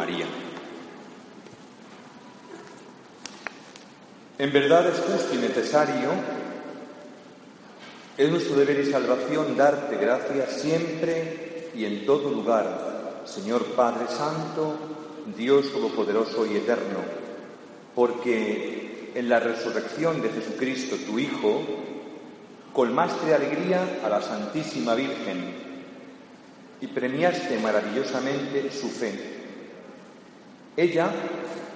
María. En verdad es justo y necesario, es nuestro deber y salvación darte gracias siempre y en todo lugar, Señor Padre Santo, Dios Todopoderoso y Eterno, porque en la resurrección de Jesucristo, tu Hijo, colmaste de alegría a la Santísima Virgen y premiaste maravillosamente su fe. Ella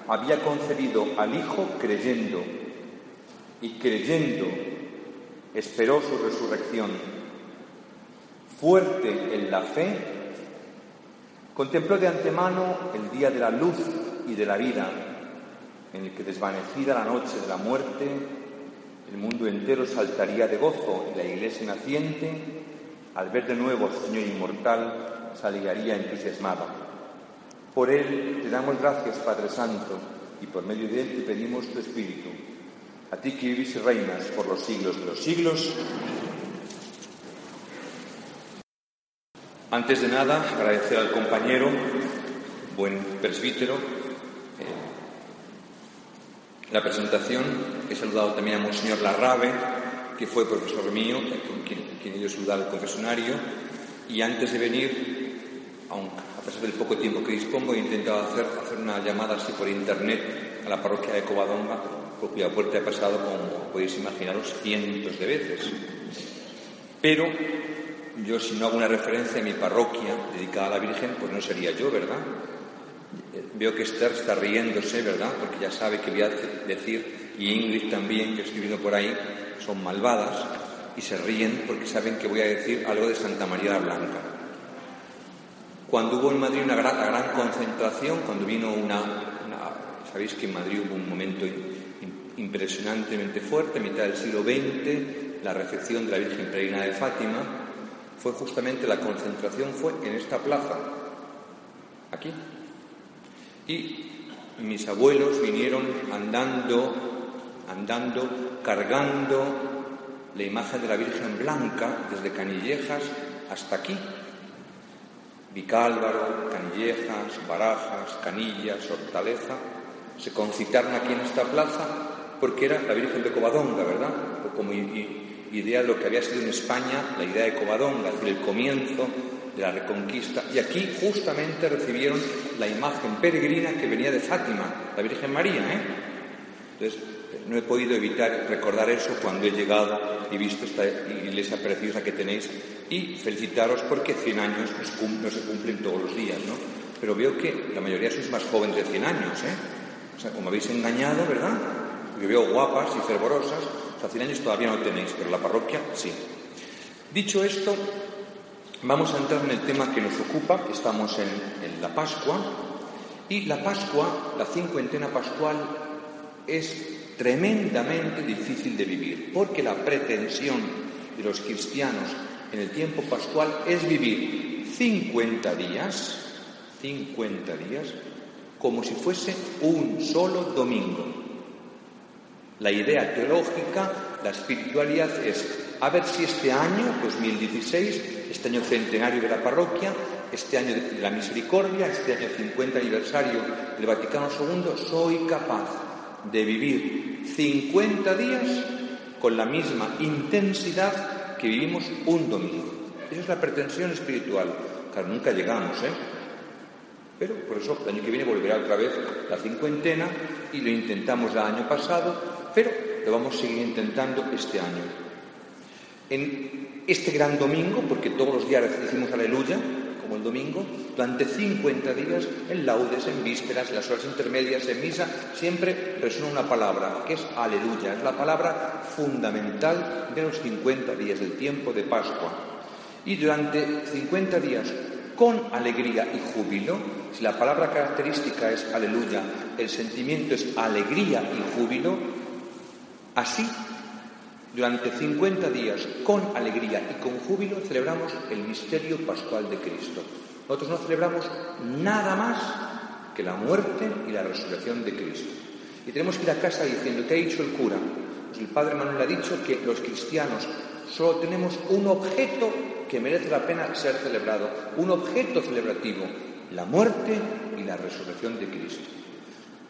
había concebido al Hijo creyendo y creyendo esperó su resurrección. Fuerte en la fe, contempló de antemano el día de la luz y de la vida, en el que desvanecida la noche de la muerte, el mundo entero saltaría de gozo y la iglesia naciente, al ver de nuevo al Señor inmortal, saliría entusiasmada. Por Él te damos gracias, Padre Santo, y por medio de Él te pedimos tu Espíritu. A ti que vivís y reinas por los siglos de los siglos. Antes de nada, agradecer al compañero, buen presbítero, eh, la presentación. He saludado también a Monseñor Larrabe, que fue profesor mío, con quien, quien he ido a al confesionario. Y antes de venir, aunque pesar del poco tiempo que dispongo, he intentado hacer, hacer una llamada así por internet a la parroquia de Covadonga, por cuya puerta he pasado, como podéis imaginaros, cientos de veces. Pero yo, si no hago una referencia a mi parroquia dedicada a la Virgen, pues no sería yo, ¿verdad? Veo que Esther está riéndose, ¿verdad? Porque ya sabe que voy a decir, y Ingrid también, que estoy viendo por ahí, son malvadas y se ríen porque saben que voy a decir algo de Santa María la Blanca. Cuando hubo en Madrid una gran, concentración, cuando vino una, Sabéis que en Madrid hubo un momento impresionantemente fuerte, mitad del siglo XX, la recepción de la Virgen Peregrina de Fátima, fue justamente la concentración fue en esta plaza, aquí. Y mis abuelos vinieron andando, andando, cargando la imagen de la Virgen Blanca desde Canillejas hasta aquí, Vicálvaro, Canillejas, Barajas, Canillas, Hortaleza, se concitaron aquí en esta plaza porque era la Virgen de Covadonga, ¿verdad? Como idea de lo que había sido en España la idea de Covadonga, es el comienzo de la reconquista. Y aquí justamente recibieron la imagen peregrina que venía de Fátima, la Virgen María, ¿eh? Entonces, no he podido evitar recordar eso cuando he llegado y visto esta iglesia preciosa que tenéis y felicitaros porque 100 años no se cumplen todos los días, ¿no? Pero veo que la mayoría sois más jóvenes de 100 años, ¿eh? O sea, como habéis engañado, ¿verdad? Porque veo guapas y fervorosas, o sea, 100 años todavía no tenéis, pero la parroquia sí. Dicho esto, vamos a entrar en el tema que nos ocupa, estamos en, en la Pascua, y la Pascua, la cincuentena pascual, es tremendamente difícil de vivir, porque la pretensión de los cristianos en el tiempo pascual es vivir 50 días, 50 días, como si fuese un solo domingo. La idea teológica, la espiritualidad es a ver si este año, 2016, este año centenario de la parroquia, este año de la misericordia, este año 50 aniversario del Vaticano II, soy capaz de vivir 50 días con la misma intensidad que vivimos un domingo. Esa es la pretensión espiritual. Claro, nunca llegamos, ¿eh? Pero por eso el año que viene volverá otra vez la cincuentena y lo intentamos el año pasado, pero lo vamos a seguir intentando este año. En este gran domingo, porque todos los días decimos aleluya, como el domingo, durante 50 días, en laudes, en vísperas, en las horas intermedias, en misa, siempre resuena una palabra, que es aleluya, es la palabra fundamental de los 50 días del tiempo de Pascua. Y durante 50 días, con alegría y júbilo, si la palabra característica es aleluya, el sentimiento es alegría y júbilo, así durante 50 días, con alegría y con júbilo, celebramos el misterio pascual de Cristo. Nosotros no celebramos nada más que la muerte y la resurrección de Cristo. Y tenemos que ir a casa diciendo, ¿qué ha dicho el cura? Pues el padre Manuel ha dicho que los cristianos solo tenemos un objeto que merece la pena ser celebrado, un objeto celebrativo, la muerte y la resurrección de Cristo.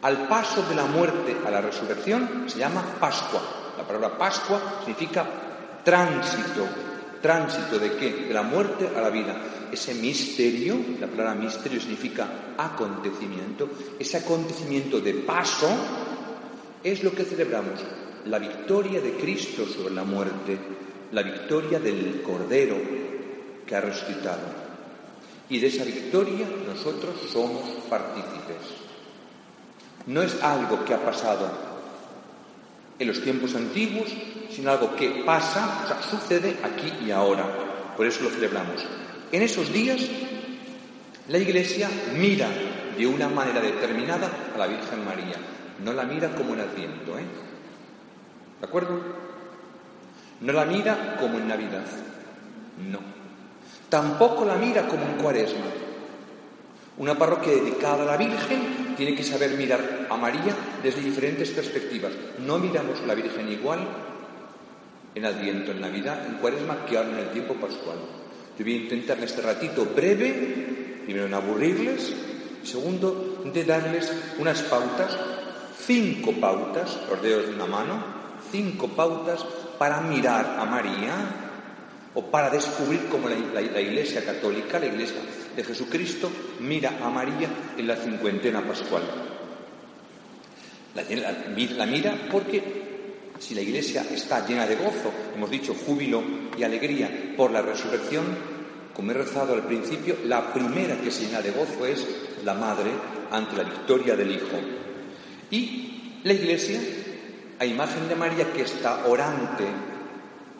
Al paso de la muerte a la resurrección se llama Pascua. La palabra Pascua significa tránsito. ¿Tránsito de qué? De la muerte a la vida. Ese misterio, la palabra misterio significa acontecimiento, ese acontecimiento de paso es lo que celebramos, la victoria de Cristo sobre la muerte, la victoria del Cordero que ha resucitado. Y de esa victoria nosotros somos partícipes. No es algo que ha pasado en los tiempos antiguos, sino algo que pasa, o sea, sucede aquí y ahora. Por eso lo celebramos. En esos días, la Iglesia mira de una manera determinada a la Virgen María. No la mira como en Adviento, ¿eh? ¿De acuerdo? No la mira como en Navidad. No. Tampoco la mira como en Cuaresma. Una parroquia dedicada a la Virgen tiene que saber mirar a María desde diferentes perspectivas. No miramos a la Virgen igual en Adviento, en Navidad, en Cuaresma, que ahora en el tiempo pascual. Yo voy a intentar en este ratito breve, primero en aburrirles, segundo, de darles unas pautas, cinco pautas, los dedos de una mano, cinco pautas para mirar a María o para descubrir cómo la, Iglesia católica, la Iglesia de Jesucristo, mira a María en la cincuentena pascual. La, la mira porque si la Iglesia está llena de gozo, hemos dicho júbilo y alegría por la resurrección, como he rezado al principio, la primera que se llena de gozo es la Madre ante la victoria del Hijo. Y la Iglesia, a imagen de María que está orante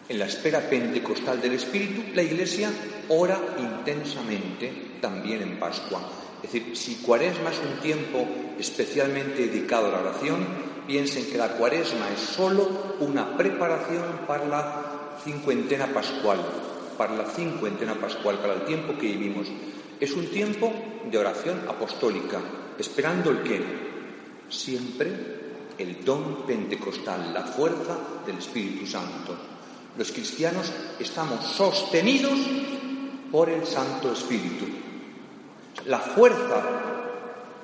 en la espera pentecostal del Espíritu, la Iglesia ora intensamente también en Pascua. Es decir, si Cuaresma es un tiempo especialmente dedicado a la oración, piensen que la Cuaresma es solo una preparación para la cincuentena pascual, para la cincuentena pascual, para el tiempo que vivimos. Es un tiempo de oración apostólica, esperando el qué? Siempre el don pentecostal, la fuerza del Espíritu Santo. Los cristianos estamos sostenidos por el Santo Espíritu. La fuerza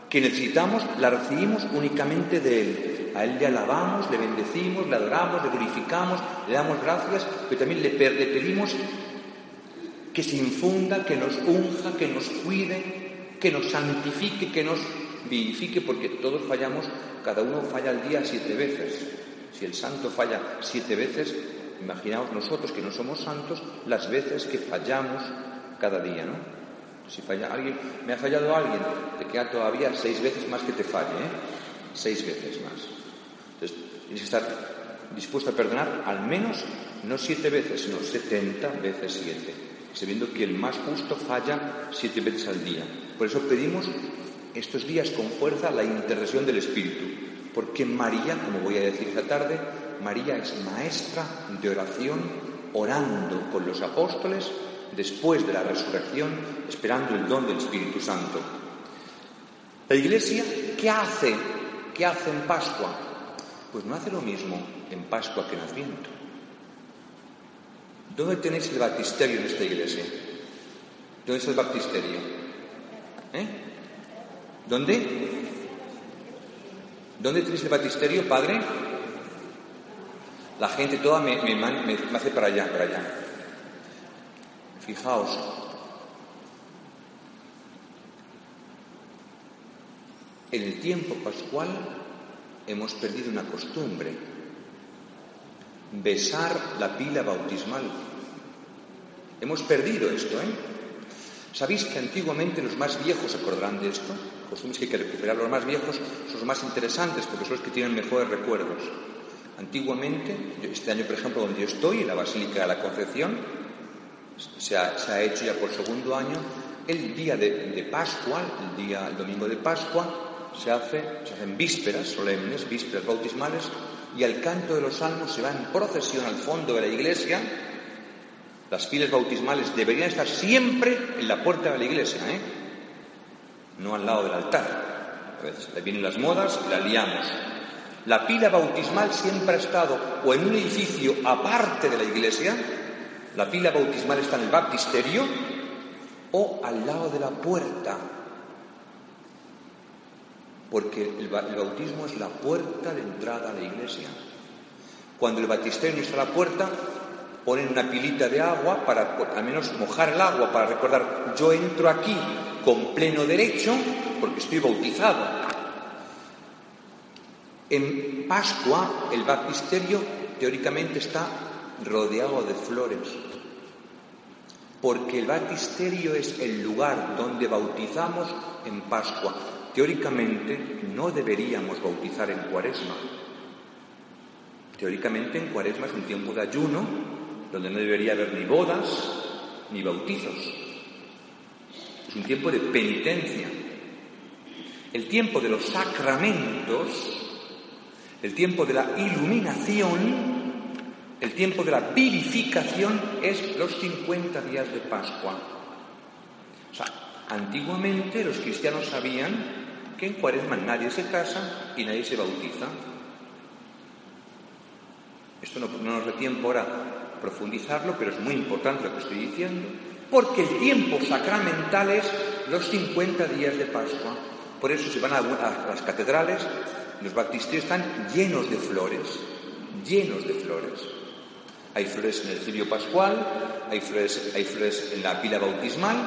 que necesitamos la recibimos únicamente de Él. A Él le alabamos, le bendecimos, le adoramos, le glorificamos, le damos gracias, pero también le, pedimos que se infunda, que nos unja, que nos cuide, que nos santifique, que nos vivifique, porque todos fallamos, cada uno falla al día siete veces. Si el santo falla siete veces, Imaginaos nosotros que no somos santos las veces que fallamos cada día, ¿no? Si falla alguien, me ha fallado alguien, te queda todavía seis veces más que te falle, ¿eh? Seis veces más. Entonces, tienes que estar dispuesto a perdonar al menos no siete veces, sino setenta veces siete, sabiendo que el más justo falla siete veces al día. Por eso pedimos estos días con fuerza la intercesión del Espíritu, porque María, como voy a decir esta tarde, María es maestra de oración, orando con los apóstoles después de la resurrección, esperando el don del Espíritu Santo. La Iglesia, ¿qué hace? ¿Qué hace en Pascua? Pues no hace lo mismo en Pascua que en Adviento. ¿Dónde tenéis el baptisterio en esta iglesia? ¿Dónde es el baptisterio? ¿Eh? ¿Dónde? ¿Dónde tenéis el baptisterio, Padre? La gente toda me, hace para allá, para allá. Fijaos, en el tiempo pascual hemos perdido una costumbre, besar la pila bautismal. Hemos perdido esto, ¿eh? ¿Sabéis que antiguamente los más viejos se acordarán de esto? Costumbres que hay que recuperar. Los más viejos son los más interesantes porque son los que tienen mejores recuerdos. Antiguamente, este año por ejemplo donde yo estoy, en la Basílica de la Concepción, se ha, hecho ya por segundo año, el día de, Pascua, el día, domingo de Pascua, se, hace, se hacen vísperas solemnes, vísperas bautismales, y al canto de los salmos se va en procesión al fondo de la iglesia. Las filas bautismales deberían estar siempre en la puerta de la iglesia, ¿eh? no al lado del altar. A veces vienen las modas y la liamos. La pila bautismal siempre ha estado o en un edificio aparte de la iglesia La pila bautismal está en el baptisterio o al lado de la puerta. Porque el, bautismo es la puerta de entrada a la iglesia. Cuando el baptisterio está a la puerta, ponen una pilita de agua para al menos mojar el agua, para recordar, yo entro aquí con pleno derecho porque estoy bautizado. En Pascua el baptisterio teóricamente está rodeado de flores, porque el baptisterio es el lugar donde bautizamos en Pascua. Teóricamente no deberíamos bautizar en Cuaresma. Teóricamente en Cuaresma es un tiempo de ayuno donde no debería haber ni bodas ni bautizos. Es un tiempo de penitencia. El tiempo de los sacramentos, el tiempo de la iluminación, el tiempo de la vivificación es los 50 días de Pascua. O sea, antiguamente los cristianos sabían que en cuaresma nadie se casa y nadie se bautiza. Esto no, no nos da tiempo ahora profundizarlo, pero es muy importante lo que estoy diciendo, porque el tiempo sacramental es los 50 días de Pascua. Por eso si van a, las catedrales, los baptisterios están llenos de flores, llenos de flores. Hay flores en el cirio pascual, hay flores, hay flores en la pila bautismal,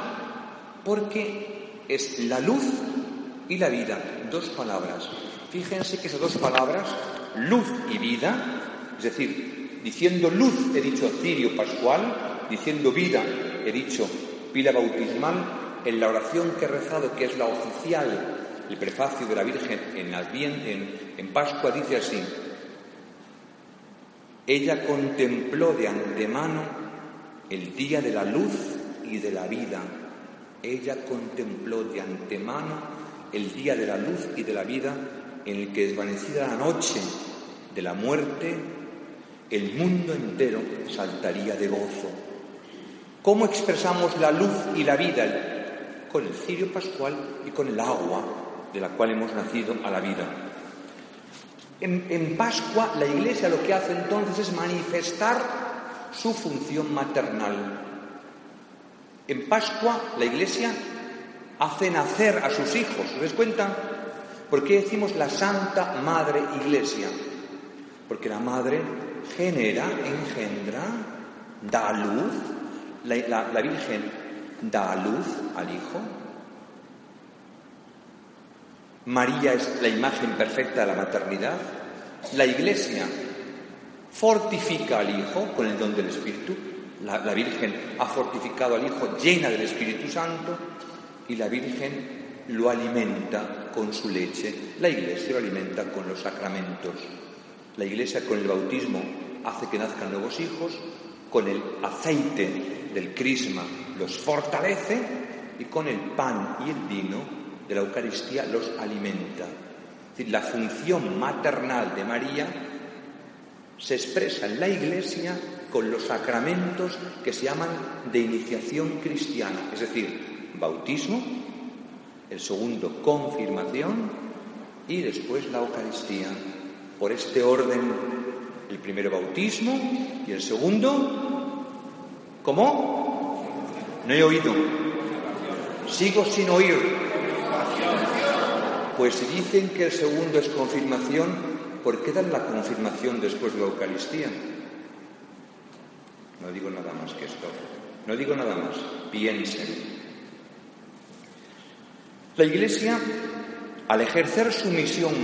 porque es la luz y la vida, dos palabras. Fíjense que esas dos palabras, luz y vida, es decir, Diciendo luz he dicho cirio pascual, diciendo vida he dicho pila bautismal, en la oración que he rezado, que es la oficial, el prefacio de la Virgen en, en, en Pascua, dice así, ella contempló de antemano el día de la luz y de la vida. Ella contempló de antemano el día de la luz y de la vida en el que desvanecida la noche de la muerte el mundo entero saltaría de gozo. ¿Cómo expresamos la luz y la vida? Con el cirio pascual y con el agua de la cual hemos nacido a la vida. En, Pascua la Iglesia lo que hace entonces es manifestar su función maternal. En Pascua la Iglesia hace nacer a sus hijos. ¿Os das cuenta? ¿Por qué decimos la Santa Madre Iglesia? Porque la Madre genera, engendra, da luz, la, la, Virgen da luz al Hijo. María es la imagen perfecta de la maternidad. La Iglesia fortifica al Hijo con el don del Espíritu. La, Virgen ha fortificado al Hijo llena del Espíritu Santo y la Virgen lo alimenta con su leche. La Iglesia lo alimenta con los sacramentos. La Iglesia con el bautismo hace que nazcan nuevos hijos, con el aceite del crisma los fortalece y con el pan y el vino de la Eucaristía los alimenta. Es decir, la función maternal de María se expresa en la Iglesia con los sacramentos que se llaman de iniciación cristiana, es decir, bautismo, el segundo confirmación y después la Eucaristía por este orden, el primero bautismo y el segundo, ¿cómo? No he oído. Sigo sin oír. Pues si dicen que el segundo es confirmación, ¿por qué dan la confirmación después de la Eucaristía? No digo nada más que esto. No digo nada más. Piensen. La Iglesia, al ejercer su misión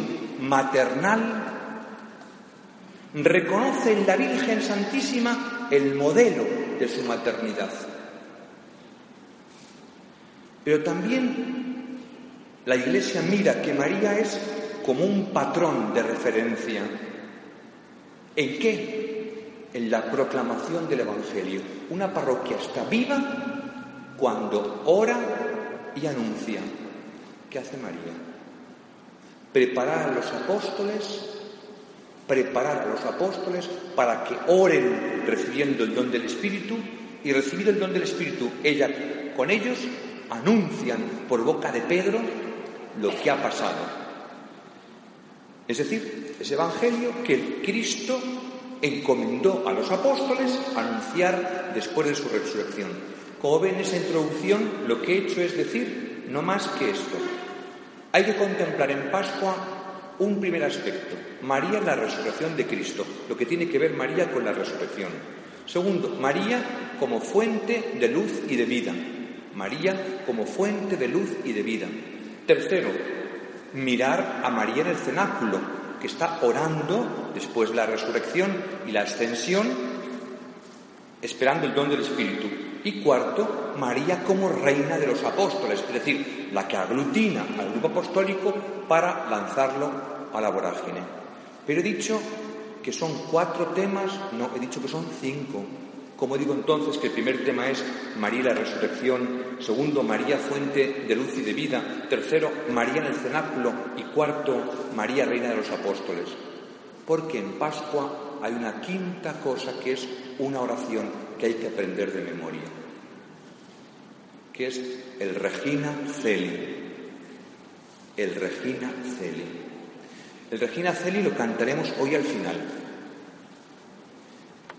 maternal, reconoce en la Virgen Santísima el modelo de su maternidad. Pero también la Iglesia mira que María es como un patrón de referencia. ¿En qué? En la proclamación del Evangelio. Una parroquia está viva cuando ora y anuncia. ¿Qué hace María? Preparar a los apóstoles preparar a los apóstoles para que oren recibiendo el don del Espíritu y recibido el don del Espíritu, ella con ellos anuncian por boca de Pedro lo que ha pasado. Es decir, ese Evangelio que Cristo encomendó a los apóstoles anunciar después de su resurrección. Como ven en esa introducción, lo que he hecho es decir no más que esto. Hay que contemplar en Pascua un primer aspecto, María la resurrección de Cristo, lo que tiene que ver María con la resurrección. Segundo, María como fuente de luz y de vida. María como fuente de luz y de vida. Tercero, mirar a María en el cenáculo, que está orando después de la resurrección y la ascensión, esperando el don del Espíritu. Y cuarto, María como reina de los apóstoles, es decir, la que aglutina al grupo apostólico para lanzarlo a la vorágine. Pero he dicho que son cuatro temas, no, he dicho que son cinco. Como digo entonces que el primer tema es María la resurrección, segundo María fuente de luz y de vida, tercero María en el cenáculo y cuarto María reina de los apóstoles. Porque en Pascua hay una quinta cosa que es una oración que hay que aprender de memoria, que es el Regina Celi. El Regina Celi. El Regina Celi lo cantaremos hoy al final.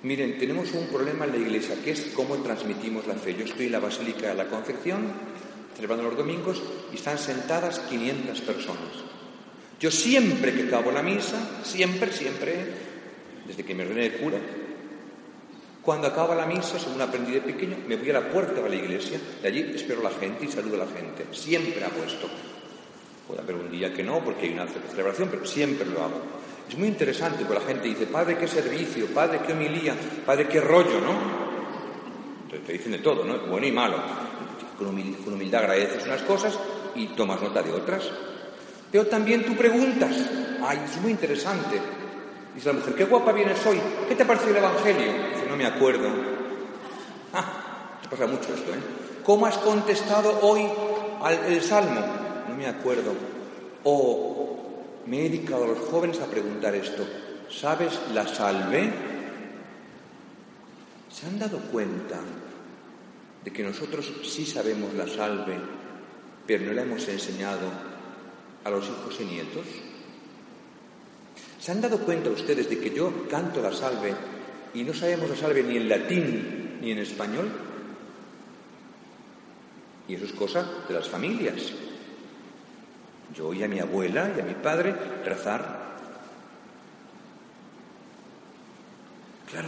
Miren, tenemos un problema en la iglesia, que es cómo transmitimos la fe. Yo estoy en la Basílica de la Concepción, celebrando los domingos, y están sentadas 500 personas. Yo siempre que acabo la misa, siempre, siempre, desde que me ordené de cura, cuando acaba la misa, según aprendí de pequeño, me voy a la puerta de la iglesia, de allí espero a la gente y saludo a la gente. Siempre hago esto. Puede haber un día que no, porque hay una celebración, pero siempre lo hago. Es muy interesante, porque la gente dice, Padre, qué servicio, Padre, qué homilía, Padre, qué rollo, ¿no? Entonces te dicen de todo, ¿no? Bueno y malo. Con humildad, agradeces unas cosas y tomas nota de otras. Pero también tú preguntas. Ay, es muy interesante. Dice la mujer, qué guapa vienes hoy. ¿Qué te parece el Evangelio? Dice, no me acuerdo. Ah, se pasa mucho esto, ¿eh? ¿Cómo has contestado hoy al el Salmo? No me acuerdo. O me he dedicado a los jóvenes a preguntar esto. ¿Sabes la salve? ¿Se han dado cuenta de que nosotros sí sabemos la salve, pero no la hemos enseñado a los hijos y nietos? ¿Se han dado cuenta ustedes de que yo canto la salve y no sabemos la salve ni en latín ni en español? Y eso es cosa de las familias. Yo oí a mi abuela y a mi padre rezar. Claro.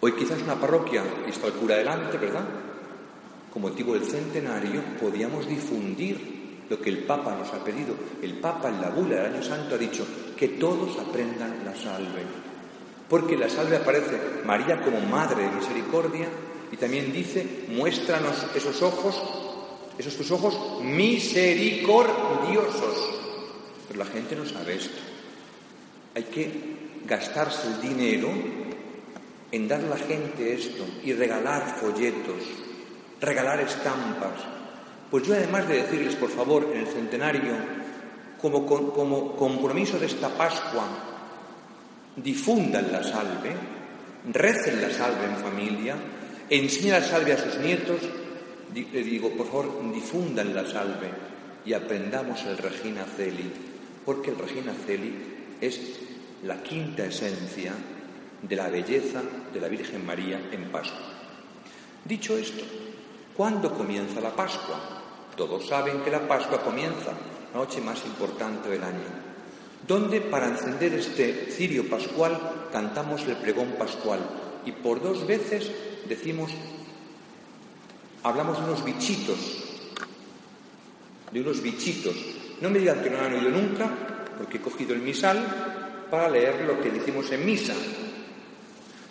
Hoy quizás una parroquia, y está el cura delante, ¿verdad? Con motivo del centenario, podíamos difundir lo que el Papa nos ha pedido. El Papa en la bula del año santo ha dicho que todos aprendan la salve. Porque la salve aparece María como Madre de Misericordia y también dice, muéstranos esos ojos esos tus ojos misericordiosos. Pero la gente no sabe esto. Hay que gastarse el dinero en dar a la gente esto y regalar folletos, regalar estampas. Pues yo además de decirles, por favor, en el centenario, como, como compromiso de esta Pascua, difundan la salve, recen la salve en familia, enseñen la salve a sus nietos le digo, por favor, difundan la salve y aprendamos el Regina Celi, porque el Regina Celi es la quinta esencia de la belleza de la Virgen María en Pascua. Dicho esto, ¿cuándo comienza la Pascua? Todos saben que la Pascua comienza, la noche más importante del año, donde para encender este cirio pascual cantamos el pregón pascual y por dos veces decimos hablamos de unos bichitos, de unos bichitos. No me digan que no han oído nunca, porque he cogido el misal para leer lo que decimos en misa.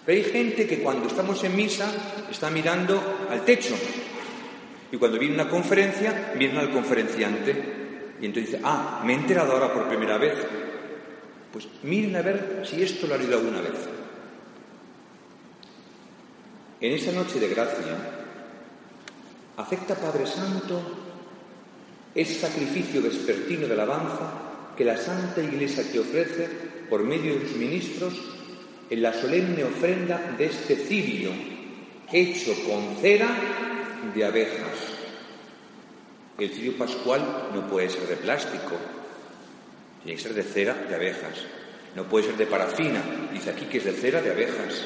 Pero hay gente que cuando estamos en misa está mirando al techo. Y cuando viene una conferencia, miran al conferenciante. Y entonces ah, me he enterado ahora por primera vez. Pues miren a ver si esto lo han oído alguna vez. En esa noche de gracia, ¿Acepta, Padre Santo, ese sacrificio vespertino de alabanza que la Santa Iglesia te ofrece por medio de sus ministros en la solemne ofrenda de este cirio hecho con cera de abejas? El cirio pascual no puede ser de plástico, tiene que ser de cera de abejas. No puede ser de parafina. Dice aquí que es de cera de abejas.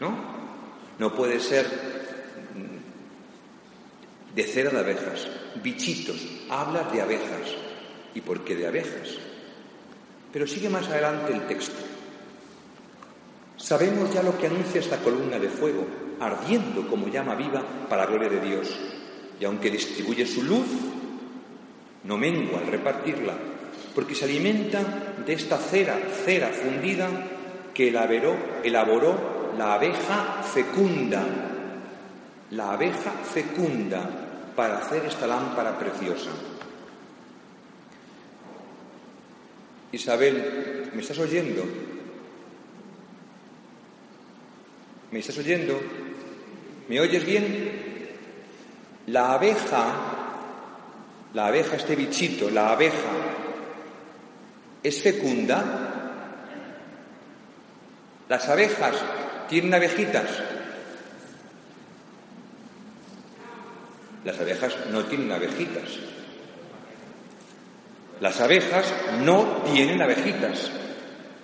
¿No? No puede ser de cera de abejas. Bichitos. Habla de abejas. ¿Y por qué de abejas? Pero sigue más adelante el texto. Sabemos ya lo que anuncia esta columna de fuego, ardiendo como llama viva para la gloria de Dios. Y aunque distribuye su luz, no mengua al repartirla, porque se alimenta de esta cera, cera fundida que elaboró, elaboró la abeja fecunda, la abeja fecunda para hacer esta lámpara preciosa. Isabel, ¿me estás oyendo? ¿Me estás oyendo? ¿Me oyes bien? La abeja, la abeja, este bichito, la abeja, ¿es fecunda? Las abejas tienen abejitas. Las abejas no tienen abejitas. Las abejas no tienen abejitas.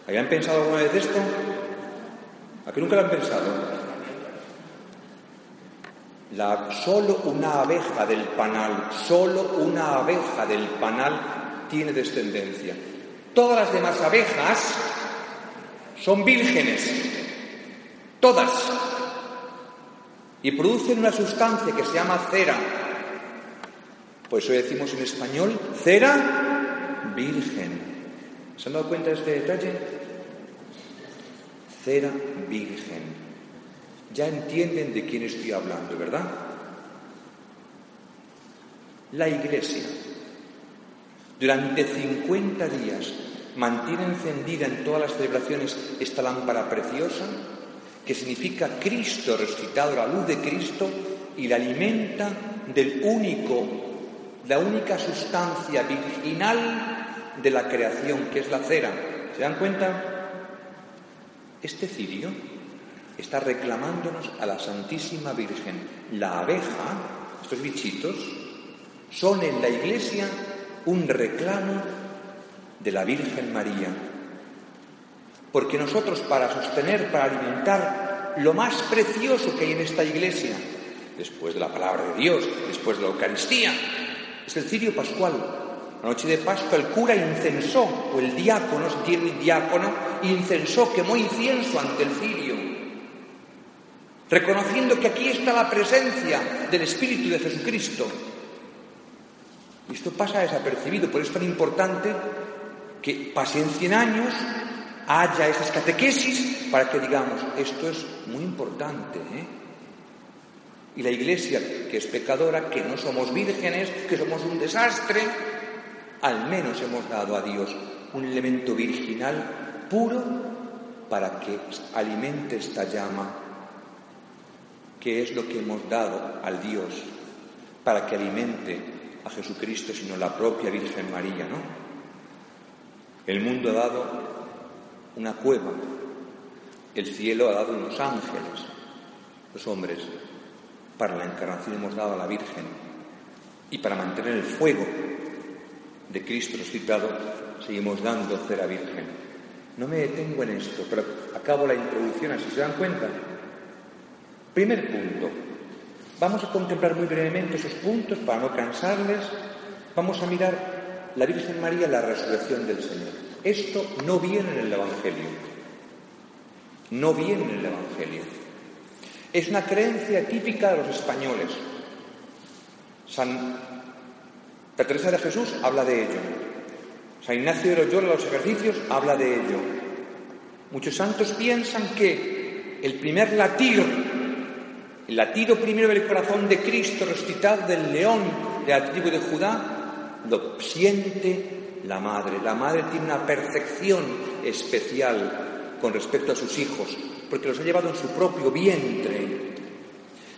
¿Habían pensado alguna vez esto? ¿A qué nunca lo han pensado? La, solo una abeja del panal, solo una abeja del panal tiene descendencia. Todas las demás abejas son vírgenes, todas, y producen una sustancia que se llama cera. Por eso decimos en español cera virgen. ¿Se han dado cuenta de este detalle? cera virgen. Ya entienden de quién estoy hablando, ¿verdad? La Iglesia durante 50 días mantiene encendida en todas las celebraciones esta lámpara preciosa que significa Cristo resucitado, la luz de Cristo, y la alimenta del único, la única sustancia virginal de la creación, que es la cera. ¿Se dan cuenta? Este cirio está reclamándonos a la Santísima Virgen. La abeja, estos bichitos, son en la Iglesia un reclamo de la Virgen María. Porque nosotros para sostener, para alimentar lo más precioso que hay en esta Iglesia, después de la palabra de Dios, después de la Eucaristía, es el cirio pascual, la noche de Pascua el cura incensó, o el diácono, si tiene diácono, incensó, quemó incienso ante el cirio, reconociendo que aquí está la presencia del Espíritu de Jesucristo. Y esto pasa desapercibido, por eso es tan importante que pasen 100 años, haya esas catequesis para que digamos, esto es muy importante. ¿eh? Y la Iglesia, que es pecadora, que no somos vírgenes, que somos un desastre, al menos hemos dado a Dios un elemento virginal puro para que alimente esta llama, que es lo que hemos dado al Dios, para que alimente a Jesucristo, sino la propia Virgen María, ¿no? El mundo ha dado una cueva, el cielo ha dado unos ángeles, los hombres, para la encarnación hemos dado a la Virgen y para mantener el fuego de Cristo resucitado, seguimos dando cera virgen. No me detengo en esto, pero acabo la introducción así. ¿Se dan cuenta? Primer punto. Vamos a contemplar muy brevemente esos puntos para no cansarles. Vamos a mirar la Virgen María, la resurrección del Señor. Esto no viene en el Evangelio. No viene en el Evangelio. Es una creencia típica de los españoles. San la Teresa de Jesús habla de ello. San Ignacio de Loyola, los ejercicios, habla de ello. Muchos santos piensan que el primer latir, el latido primero del corazón de Cristo resucitado del león de la tribu de Judá, lo siente la madre. La madre tiene una percepción especial con respecto a sus hijos, porque los ha llevado en su propio vientre.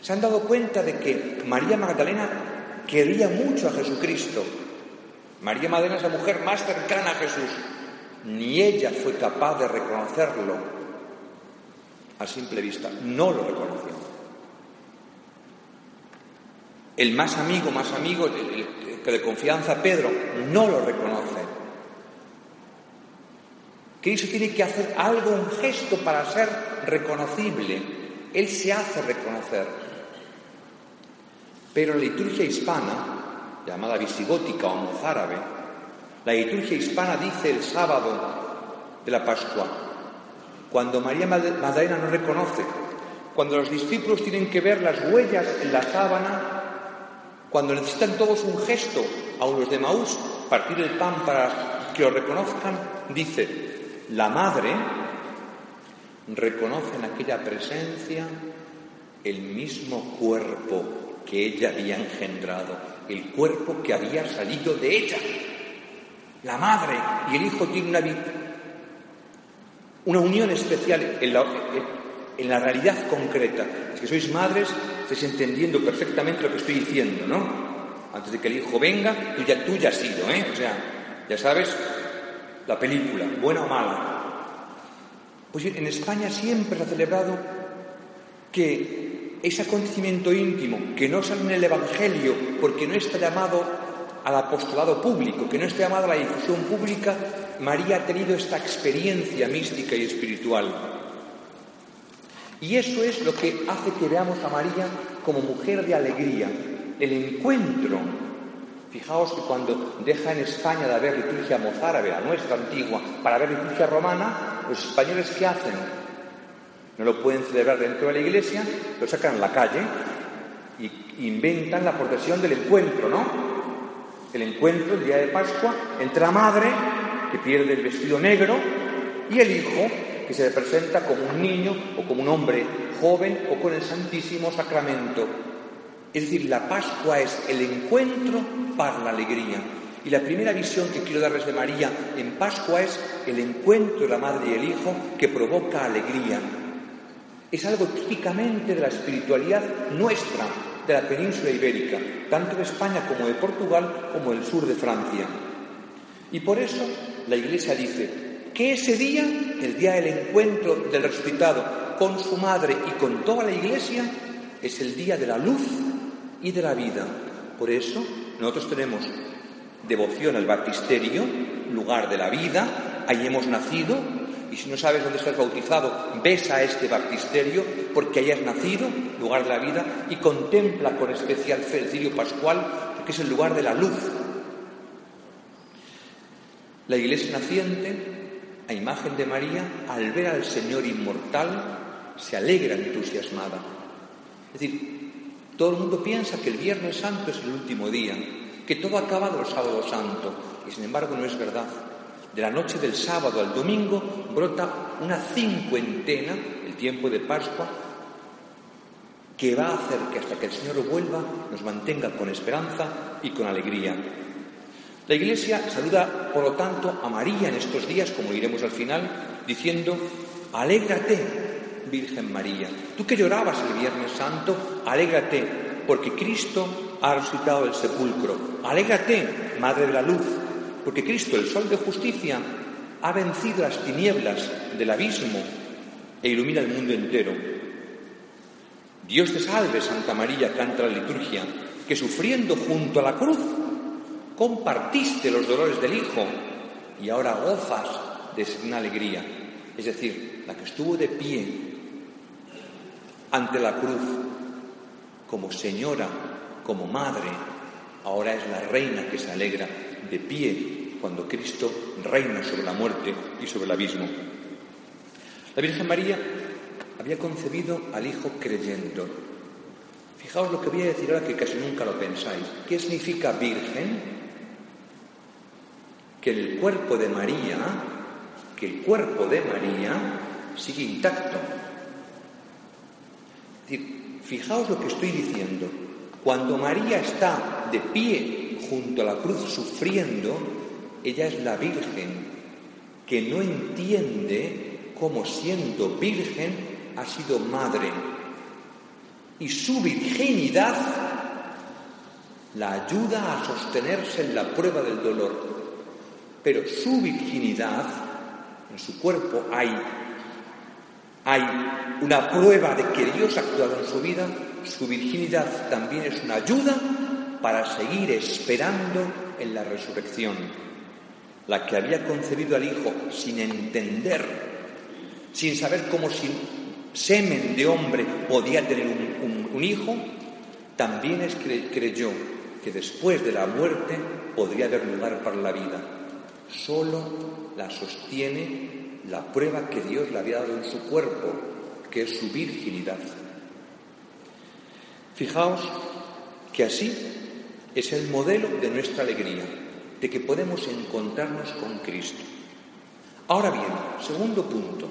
Se han dado cuenta de que María Magdalena quería mucho a Jesucristo. María Madalena es la mujer más cercana a Jesús. Ni ella fue capaz de reconocerlo a simple vista. No lo reconoció. El más amigo, más amigo, que de confianza Pedro, no lo reconoce. Cristo tiene que hacer algo, un gesto para ser reconocible. Él se hace reconocer. Pero la liturgia hispana, llamada visigótica o mozárabe, la liturgia hispana dice el sábado de la Pascua, cuando María Magdalena no reconoce, cuando los discípulos tienen que ver las huellas en la sábana, cuando necesitan todos un gesto, aun los de Maús, partir el pan para que lo reconozcan, dice, la madre reconoce en aquella presencia el mismo cuerpo que ella había engendrado, el cuerpo que había salido de ella. La madre y el hijo tienen una, una unión especial en la, en la realidad concreta. Es sois madres, estáis entendiendo perfectamente lo que estoy diciendo, ¿no? Antes de que el hijo venga, tú ya, tú ya has ido, ¿eh? O sea, ya sabes la película, buena o mala. Pues en España siempre se ha celebrado que ese acontecimiento íntimo, que no sale en el Evangelio porque no está llamado al apostolado público, que no está llamado a la difusión pública, María ha tenido esta experiencia mística y espiritual. Y eso es lo que hace que veamos a María como mujer de alegría, el encuentro. Fijaos que cuando deja en España de haber liturgia mozárabe, la nuestra antigua, para haber liturgia romana, los españoles ¿qué hacen? No lo pueden celebrar dentro de la iglesia, lo sacan a la calle y inventan la procesión del encuentro, ¿no? El encuentro, el día de Pascua, entre la madre, que pierde el vestido negro, y el hijo, que se presenta como un niño o como un hombre joven o con el Santísimo Sacramento. Es decir, la Pascua es el encuentro para la alegría. Y la primera visión que quiero darles de María en Pascua es el encuentro de la Madre y el Hijo que provoca alegría. Es algo típicamente de la espiritualidad nuestra, de la península ibérica, tanto de España como de Portugal, como del sur de Francia. Y por eso la Iglesia dice, que ese día, el día del encuentro del resucitado con su madre y con toda la iglesia, es el día de la luz y de la vida. Por eso nosotros tenemos devoción al baptisterio, lugar de la vida, ahí hemos nacido, y si no sabes dónde estás bautizado, ves a este baptisterio porque ahí has nacido, lugar de la vida, y contempla con especial fe el cirio pascual, porque es el lugar de la luz. La iglesia naciente a imagen de María, al ver al Señor inmortal, se alegra entusiasmada. Es decir, todo el mundo piensa que el Viernes Santo es el último día, que todo ha acabado el sábado santo, y sin embargo no es verdad. De la noche del sábado al domingo brota una cincuentena, el tiempo de Pascua, que va a hacer que hasta que el Señor vuelva nos mantenga con esperanza y con alegría. La Iglesia saluda, por lo tanto, a María en estos días, como iremos al final, diciendo, alégrate, Virgen María. Tú que llorabas el Viernes Santo, alégrate, porque Cristo ha resucitado del sepulcro. Alégrate, Madre de la Luz, porque Cristo, el Sol de Justicia, ha vencido las tinieblas del abismo e ilumina el mundo entero. Dios te salve, Santa María, canta la liturgia, que sufriendo junto a la cruz compartiste los dolores del Hijo y ahora gozas de una alegría. Es decir, la que estuvo de pie ante la cruz como señora, como madre, ahora es la reina que se alegra de pie cuando Cristo reina sobre la muerte y sobre el abismo. La Virgen María había concebido al Hijo creyendo. Fijaos lo que voy a decir ahora que casi nunca lo pensáis. ¿Qué significa virgen? Que el cuerpo de María, que el cuerpo de María sigue intacto. fijaos lo que estoy diciendo. Cuando María está de pie junto a la cruz sufriendo, ella es la Virgen que no entiende cómo siendo virgen ha sido madre. Y su virginidad la ayuda a sostenerse en la prueba del dolor pero su virginidad, en su cuerpo hay, hay una prueba de que Dios ha actuado en su vida, su virginidad también es una ayuda para seguir esperando en la resurrección. la que había concebido al Hijo sin entender, sin saber cómo sin semen de hombre podía tener un, hijo, también creyó que después de la muerte podría haber lugar para la vida. Solo la sostiene la prueba que Dios le había dado en su cuerpo, que es su virginidad. Fijaos que así es el modelo de nuestra alegría, de que podemos encontrarnos con Cristo. Ahora bien, segundo punto,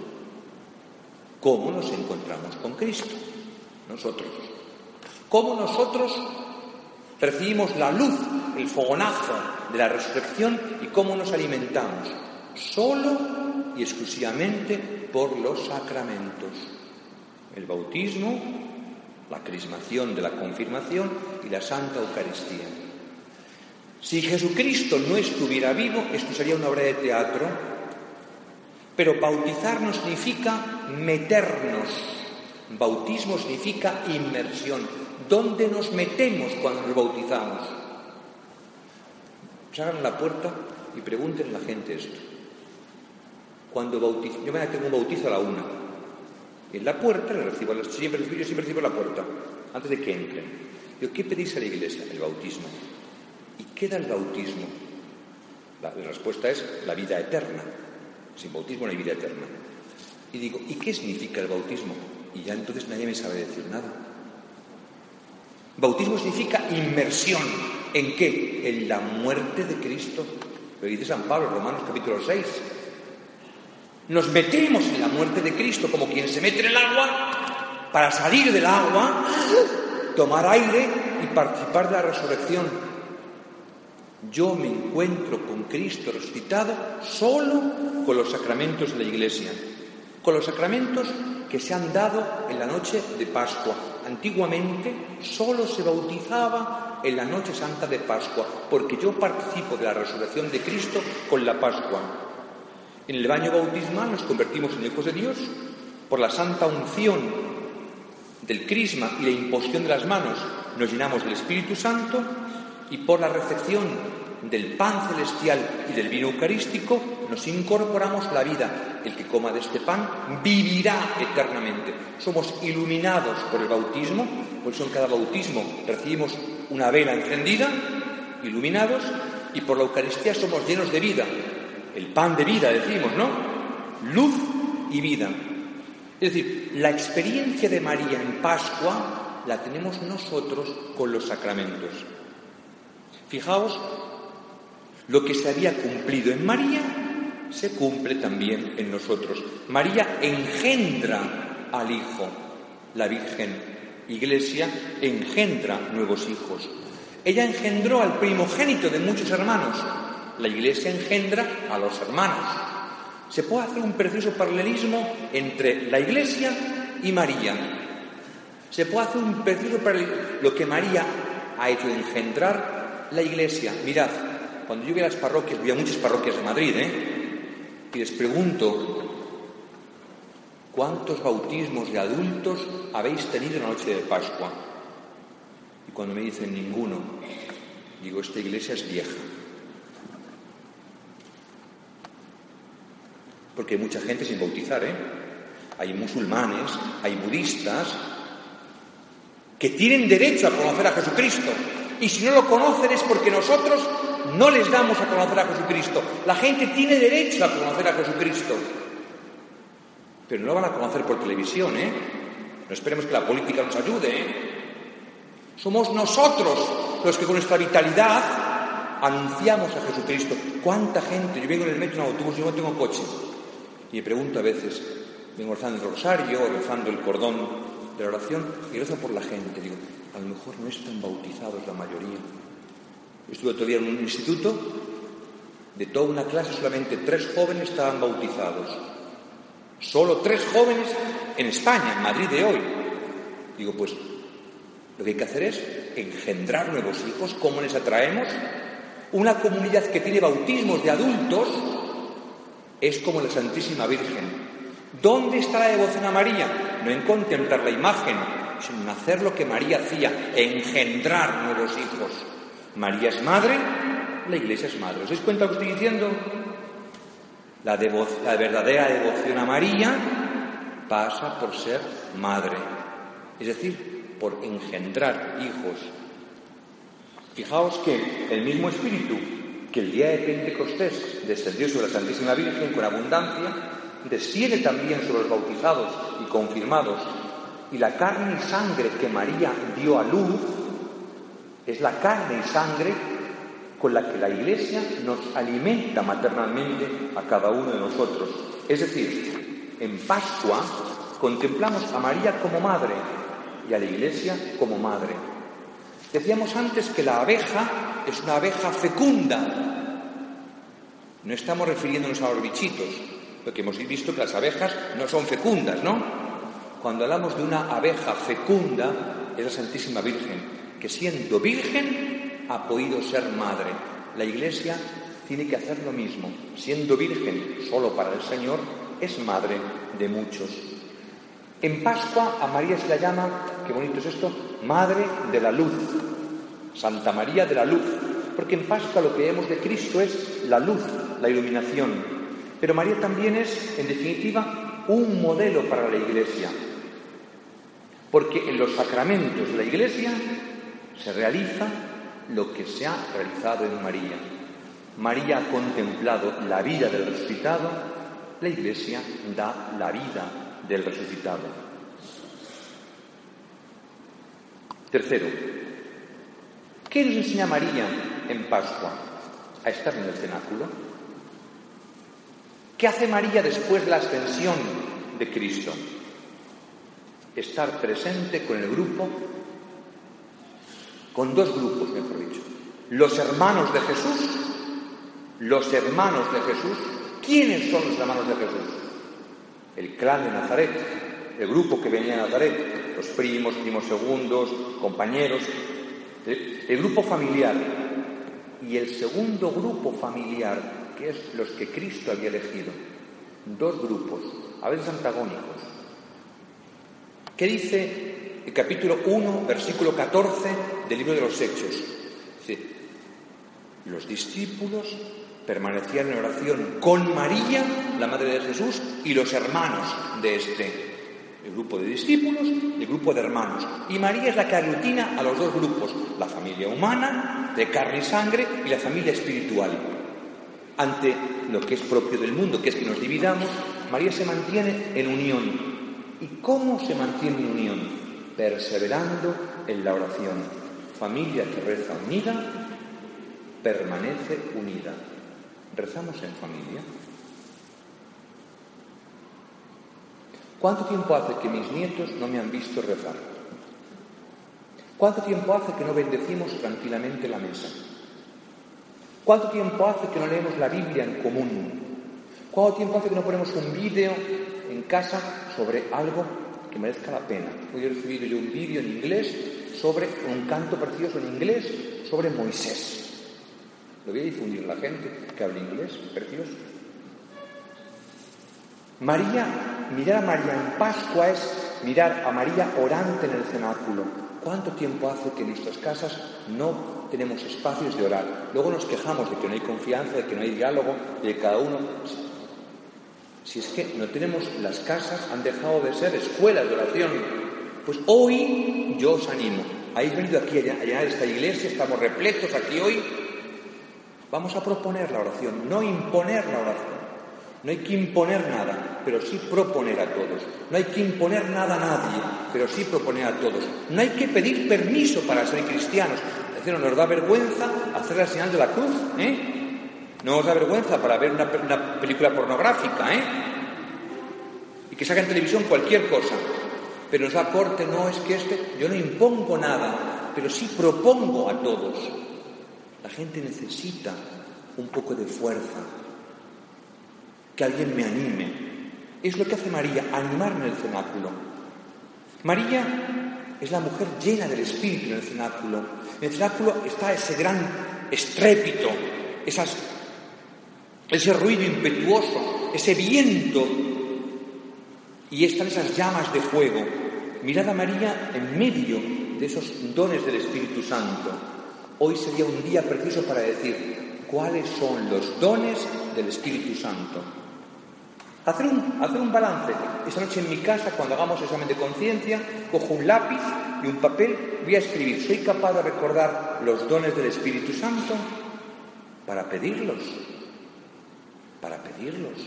¿cómo nos encontramos con Cristo? Nosotros. ¿Cómo nosotros recibimos la luz, el fogonazo de la resurrección y cómo nos alimentamos? Solo y exclusivamente por los sacramentos. El bautismo, la crismación de la confirmación y la Santa Eucaristía. Si Jesucristo no estuviera vivo, esto sería una obra de teatro, pero bautizar no significa meternos, bautismo significa inmersión. ¿Dónde nos metemos cuando nos bautizamos? Salgan la puerta y pregunten a la gente esto. Cuando bautizo, yo me tengo un bautizo a la una, en la puerta le recibo, siempre, yo siempre recibo la puerta, antes de que entren. Digo, ¿qué pedís a la iglesia? El bautismo. ¿Y qué da el bautismo? La, respuesta es la vida eterna. Sin bautismo no hay vida eterna. Y digo, ¿y qué significa el bautismo? Y ya entonces nadie me sabe decir nada. Bautismo significa inmersión. ¿En qué? En la muerte de Cristo. Lo dice San Pablo, Romanos capítulo 6. Nos metemos en la muerte de Cristo como quien se mete en el agua para salir del agua, tomar aire y participar de la resurrección. Yo me encuentro con Cristo resucitado solo con los sacramentos de la Iglesia, con los sacramentos que se han dado en la noche de Pascua. Antiguamente solo se bautizaba en la noche santa de Pascua, porque yo participo de la resurrección de Cristo con la Pascua. En el baño bautismal nos convertimos en hijos de Dios por la santa unción del crisma y la imposición de las manos nos llenamos del Espíritu Santo y por la recepción del pan celestial y del vino eucarístico nos incorporamos la vida. El que coma de este pan vivirá eternamente. Somos iluminados por el bautismo, por eso en cada bautismo recibimos una vela encendida, iluminados, y por la Eucaristía somos llenos de vida, el pan de vida, decimos, ¿no? Luz y vida. Es decir, la experiencia de María en Pascua la tenemos nosotros con los sacramentos. Fijaos, lo que se había cumplido en María se cumple también en nosotros. María engendra al Hijo, la Virgen. Iglesia engendra nuevos hijos. Ella engendró al primogénito de muchos hermanos, la Iglesia engendra a los hermanos. Se puede hacer un precioso paralelismo entre la Iglesia y María. Se puede hacer un precioso paralelismo. Lo que María ha hecho engendrar la Iglesia. Mirad, cuando yo voy a las parroquias, voy a muchas parroquias de Madrid, ¿eh? Y les pregunto, ¿cuántos bautismos de adultos habéis tenido en la noche de Pascua? Y cuando me dicen ninguno, digo, esta iglesia es vieja. porque hay mucha gente sin bautizar, ¿eh? Hay musulmanes, hay budistas, que tienen derecho a conocer a Jesucristo. Y si no lo conocen es porque nosotros no les damos a conocer a Jesucristo. La gente tiene derecho a conocer a Jesucristo. Pero no lo van a conocer por televisión, ¿eh? No esperemos que la política nos ayude, ¿eh? Somos nosotros los que con nuestra vitalidad anunciamos a Jesucristo. ¿Cuánta gente? Yo vengo en el metro, en autobús, yo no tengo coche. Y me pregunto a veces, vengo rezando el rosario, rezando el cordón de la oración, y rezo por la gente. Digo, a lo mejor no están bautizados la mayoría. Estuve todavía en un instituto, de toda una clase solamente tres jóvenes estaban bautizados. Solo tres jóvenes en España, en Madrid de hoy. Digo, pues lo que hay que hacer es engendrar nuevos hijos. ¿Cómo les atraemos? Una comunidad que tiene bautismos de adultos es como la Santísima Virgen. ¿Dónde está la devoción a María? No en contemplar la imagen, sino en hacer lo que María hacía, engendrar nuevos hijos. María es madre, la iglesia es madre. ¿Os dais cuenta lo que estoy diciendo? La, la verdadera devoción a María pasa por ser madre, es decir, por engendrar hijos. Fijaos que el mismo espíritu que el día de Pentecostés descendió sobre la Santísima Virgen con abundancia, desciende también sobre los bautizados y confirmados. Y la carne y sangre que María dio a luz es la carne y sangre con la que la Iglesia nos alimenta maternalmente a cada uno de nosotros. Es decir, en Pascua contemplamos a María como madre y a la Iglesia como madre. Decíamos antes que la abeja es una abeja fecunda. No estamos refiriéndonos a los bichitos, porque hemos visto que las abejas no son fecundas, ¿no? Cuando hablamos de una abeja fecunda, es la Santísima Virgen, que siendo virgen ha podido ser madre. La Iglesia tiene que hacer lo mismo. Siendo virgen solo para el Señor, es madre de muchos. En Pascua a María se la llama, qué bonito es esto, Madre de la Luz, Santa María de la Luz, porque en Pascua lo que vemos de Cristo es la luz, la iluminación. Pero María también es, en definitiva, un modelo para la Iglesia, porque en los sacramentos de la Iglesia se realiza lo que se ha realizado en María. María ha contemplado la vida del resucitado, la Iglesia da la vida del resucitado. Tercero, ¿qué nos enseña María en Pascua? A estar en el cenáculo. ¿Qué hace María después de la ascensión de Cristo? Estar presente con el grupo, con dos grupos, mejor dicho. Los hermanos de Jesús, los hermanos de Jesús. ¿Quiénes son los hermanos de Jesús? el clan de Nazaret, el grupo que venía de Nazaret, los primos, primos segundos, compañeros, el grupo familiar. Y el segundo grupo familiar, que es los que Cristo había elegido. Dos grupos, a veces antagónicos. ¿Qué dice el capítulo 1, versículo 14 del libro de los Hechos? Los discípulos permanecían en oración con María, la Madre de Jesús, y los hermanos de este. El grupo de discípulos y el grupo de hermanos. Y María es la que aglutina a los dos grupos, la familia humana, de carne y sangre, y la familia espiritual. Ante lo que es propio del mundo, que es que nos dividamos, María se mantiene en unión. ¿Y cómo se mantiene en unión? Perseverando en la oración. Familia que reza unida, permanece unida. ¿Rezamos en familia? ¿Cuánto tiempo hace que mis nietos no me han visto rezar? ¿Cuánto tiempo hace que no bendecimos tranquilamente la mesa? ¿Cuánto tiempo hace que no leemos la Biblia en común? ¿Cuánto tiempo hace que no ponemos un vídeo en casa sobre algo que merezca la pena? Hoy he recibido yo un vídeo en inglés sobre un canto precioso en inglés sobre Moisés. Lo voy a difundir la gente que habla inglés, precioso. María, mirar a María en Pascua es mirar a María orante en el cenáculo. ¿Cuánto tiempo hace que en nuestras casas no tenemos espacios de orar? Luego nos quejamos de que no hay confianza, de que no hay diálogo, de que cada uno... Si es que no tenemos, las casas han dejado de ser escuelas de oración. Pues hoy yo os animo. Habéis venido aquí a llenar esta iglesia, estamos repletos aquí hoy Vamos a proponer la oración, no imponer la oración. No hay que imponer nada, pero sí proponer a todos. No hay que imponer nada a nadie, pero sí proponer a todos. No hay que pedir permiso para ser cristianos. Es decir, nos da vergüenza hacer la señal de la cruz, ¿eh? No nos da vergüenza para ver una, película pornográfica, ¿eh? Y que salga en televisión cualquier cosa. Pero nos da corte, no, es que este, yo no impongo nada, pero sí propongo a todos. La gente necesita un poco de fuerza, que alguien me anime. Es lo que hace María, animar en el cenáculo. María es la mujer llena del Espíritu en el cenáculo. En el cenáculo está ese gran estrépito, esas, ese ruido impetuoso, ese viento, y están esas llamas de fuego. Mirad a María en medio de esos dones del Espíritu Santo. Hoy sería un día preciso para decir cuáles son los dones del Espíritu Santo. Hacer un, hacer un balance. Esta noche en mi casa, cuando hagamos examen de conciencia, cojo un lápiz y un papel, voy a escribir, ¿soy capaz de recordar los dones del Espíritu Santo? Para pedirlos. Para pedirlos.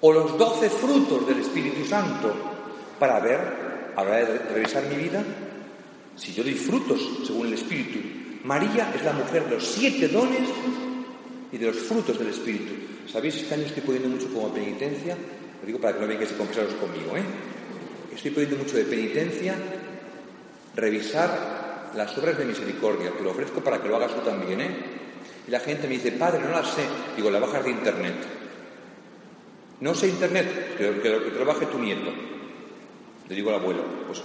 O los doce frutos del Espíritu Santo, para ver, a la hora de revisar mi vida, si yo doy frutos según el Espíritu. María es la mujer de los siete dones y de los frutos del Espíritu. ¿Sabéis? Este año estoy poniendo mucho como penitencia, lo digo para que no vengáis a confesaros conmigo, ¿eh? Estoy poniendo mucho de penitencia revisar las obras de misericordia. Te lo ofrezco para que lo hagas tú también, ¿eh? Y la gente me dice, padre, no las sé. Digo, la bajas de internet. No sé internet, que, que, que te lo baje tu nieto. Le digo al abuelo, pues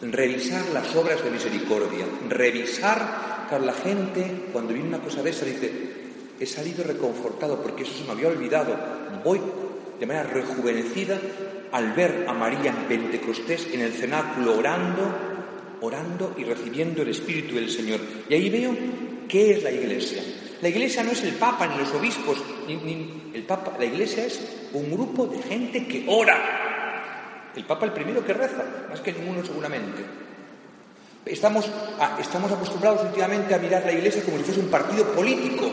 revisar las obras de misericordia, revisar, claro, la gente cuando viene una cosa de esa dice, he salido reconfortado porque eso se me había olvidado, voy de manera rejuvenecida al ver a María en Pentecostés en el cenáculo orando, orando y recibiendo el Espíritu del Señor. Y ahí veo qué es la Iglesia. La Iglesia no es el Papa ni los obispos, ni, el Papa. La Iglesia es un grupo de gente que ora, el Papa el primero que reza, más que ninguno seguramente. Estamos, estamos acostumbrados últimamente a mirar la Iglesia como si fuese un partido político.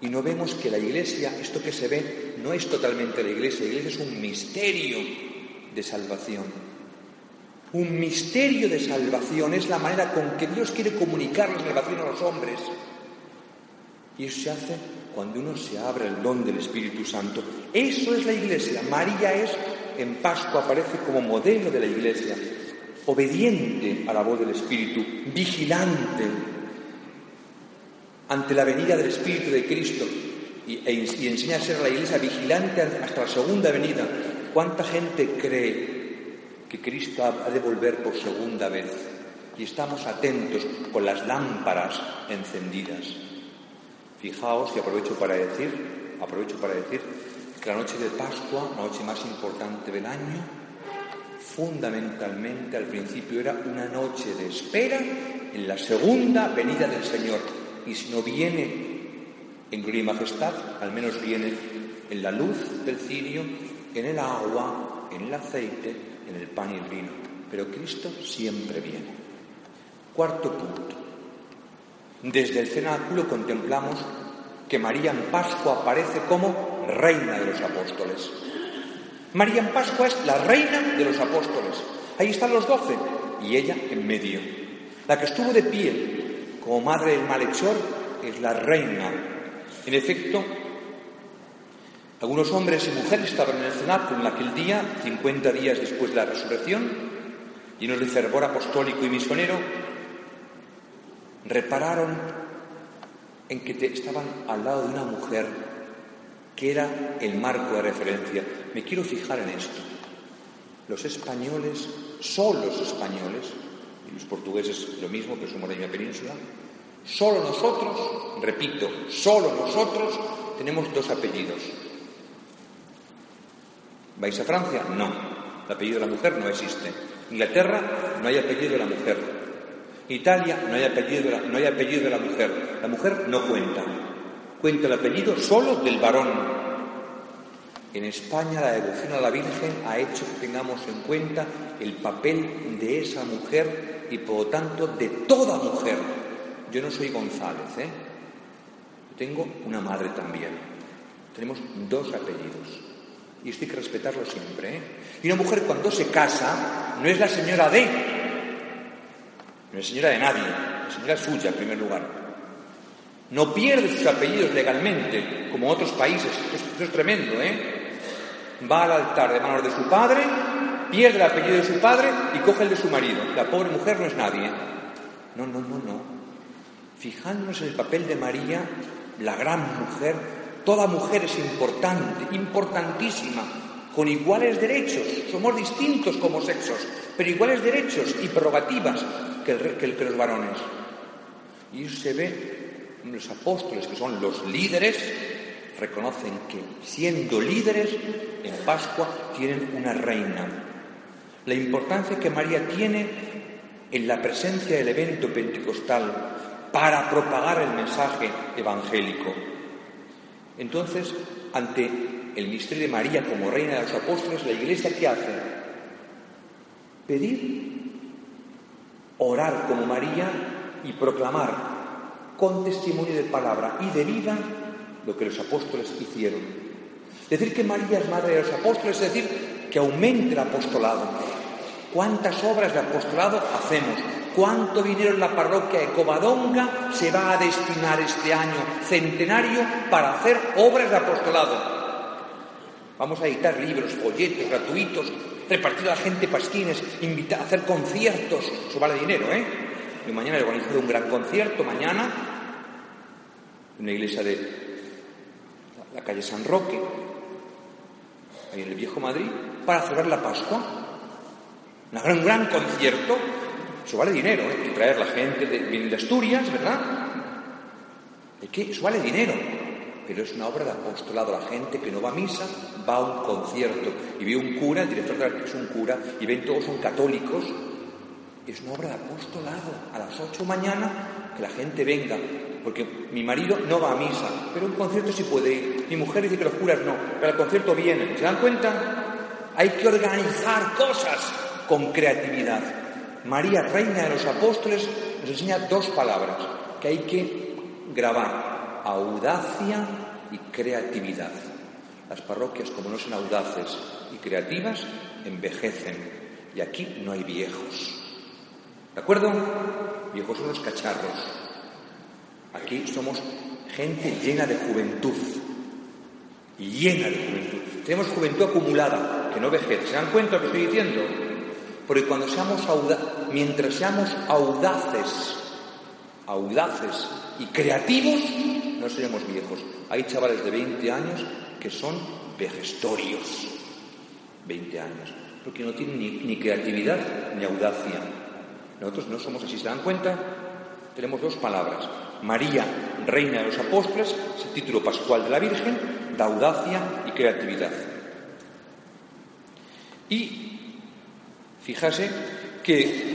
Y no vemos que la Iglesia, esto que se ve, no es totalmente la Iglesia. La Iglesia es un misterio de salvación. Un misterio de salvación es la manera con que Dios quiere comunicar la salvación a los hombres. Y eso se hace cuando uno se abre el don del Espíritu Santo. Eso es la Iglesia. María es, en Pascua, aparece como modelo de la Iglesia, obediente a la voz del Espíritu, vigilante ante la venida del Espíritu de Cristo y, e, y enseña a ser la Iglesia vigilante hasta la segunda venida. ¿Cuánta gente cree que Cristo ha de volver por segunda vez? Y estamos atentos con las lámparas encendidas. Fijaos, y aprovecho para decir, aprovecho para decir que la noche de Pascua, la noche más importante del año, fundamentalmente al principio era una noche de espera en la segunda venida del Señor. Y si no viene en gloria y majestad, al menos viene en la luz del cirio, en el agua, en el aceite, en el pan y el vino. Pero Cristo siempre viene. Cuarto punto. Desde el cenáculo contemplamos que María en Pascua aparece como reina de los apóstoles. María en Pascua es la reina de los apóstoles. Ahí están los doce y ella en medio. La que estuvo de pie como madre del malhechor es la reina. En efecto, algunos hombres y mujeres estaban en el cenáculo en aquel día, 50 días después de la resurrección, llenos de fervor apostólico y misionero, repararon en que estaban al lado de una mujer que era el marco de referencia. Me quiero fijar en esto. Los españoles, solo los españoles, y los portugueses lo mismo, que somos de la península, solo nosotros, repito, solo nosotros tenemos dos apellidos. ¿Vais a Francia? No. El apellido de la mujer no existe. Inglaterra no hay apellido de la mujer. Italia no hay, apellido de la, no hay apellido de la mujer. La mujer no cuenta. Cuenta el apellido solo del varón. En España la devoción a la Virgen ha hecho que tengamos en cuenta el papel de esa mujer y por lo tanto de toda mujer. Yo no soy González, ¿eh? tengo una madre también. Tenemos dos apellidos. Y esto hay que respetarlo siempre. ¿eh? Y una mujer cuando se casa no es la señora D, no es señora de nadie, la señora suya en primer lugar. No pierde sus apellidos legalmente, como otros países. Esto, es tremendo, ¿eh? Va al altar de manos de su padre, pierde el apellido de su padre y coge el de su marido. La pobre mujer no es nadie. No, no, no, no. Fijándonos en el papel de María, la gran mujer, toda mujer es importante, importantísima, con iguales derechos. Somos distintos como sexos, pero iguales derechos y prerrogativas que, el, que, los varones. Y se ve, los apóstoles, que son los líderes, reconocen que siendo líderes, en Pascua tienen una reina. La importancia que María tiene en la presencia del evento pentecostal para propagar el mensaje evangélico. Entonces, ante el misterio de María como reina de los apóstoles, la iglesia ¿qué hace? Pedir, orar como María y proclamar con testimonio de palabra y de vida lo que los apóstoles hicieron. Decir que María es madre de los apóstoles es decir que aumente el apostolado. ¿Cuántas obras de apostolado hacemos? ¿Cuánto dinero en la parroquia de Covadonga se va a destinar este año centenario para hacer obras de apostolado? Vamos a editar libros, folletos gratuitos, repartir a la gente pasquines, invitar a hacer conciertos. Eso vale dinero, ¿eh? Y mañana he organizado un gran concierto, mañana, en una iglesia de la calle San Roque, ahí en el Viejo Madrid, para celebrar la Pascua. Un gran, gran concierto. Eso vale dinero, ¿eh? Y traer la gente de, viene de Asturias, ¿verdad? ¿De qué? Eso vale dinero. Pero es una obra de apostolado. La gente que no va a misa va a un concierto y ve un cura, el director de la es un cura, y ven todos son católicos es una obra de apostolado. A las ocho mañana que la gente venga, porque mi marido no va a misa, pero un concierto sí puede ir. Mi mujer dice que los curas no, pero al concierto vienen. ¿Se dan cuenta? Hay que organizar cosas con creatividad. María, reina de los apóstoles, nos enseña dos palabras que hay que grabar. Audacia y creatividad. Las parroquias, como no son audaces y creativas, envejecen. Y aquí no hay viejos. ¿De acuerdo? Viejos son los cacharros. Aquí somos gente llena de juventud. Llena de juventud. Tenemos juventud acumulada, que no vejez. ¿Se dan cuenta de lo que estoy diciendo? Porque cuando seamos audaces, mientras seamos audaces, audaces y creativos, no seremos viejos. Hay chavales de 20 años que son vejestorios. 20 años. Porque no tienen ni, creatividad ni audacia. Nosotros no somos así. ¿Se dan cuenta? Tenemos dos palabras. María, reina de los apóstoles, es el título pascual de la Virgen, da audacia y creatividad. Y fíjase que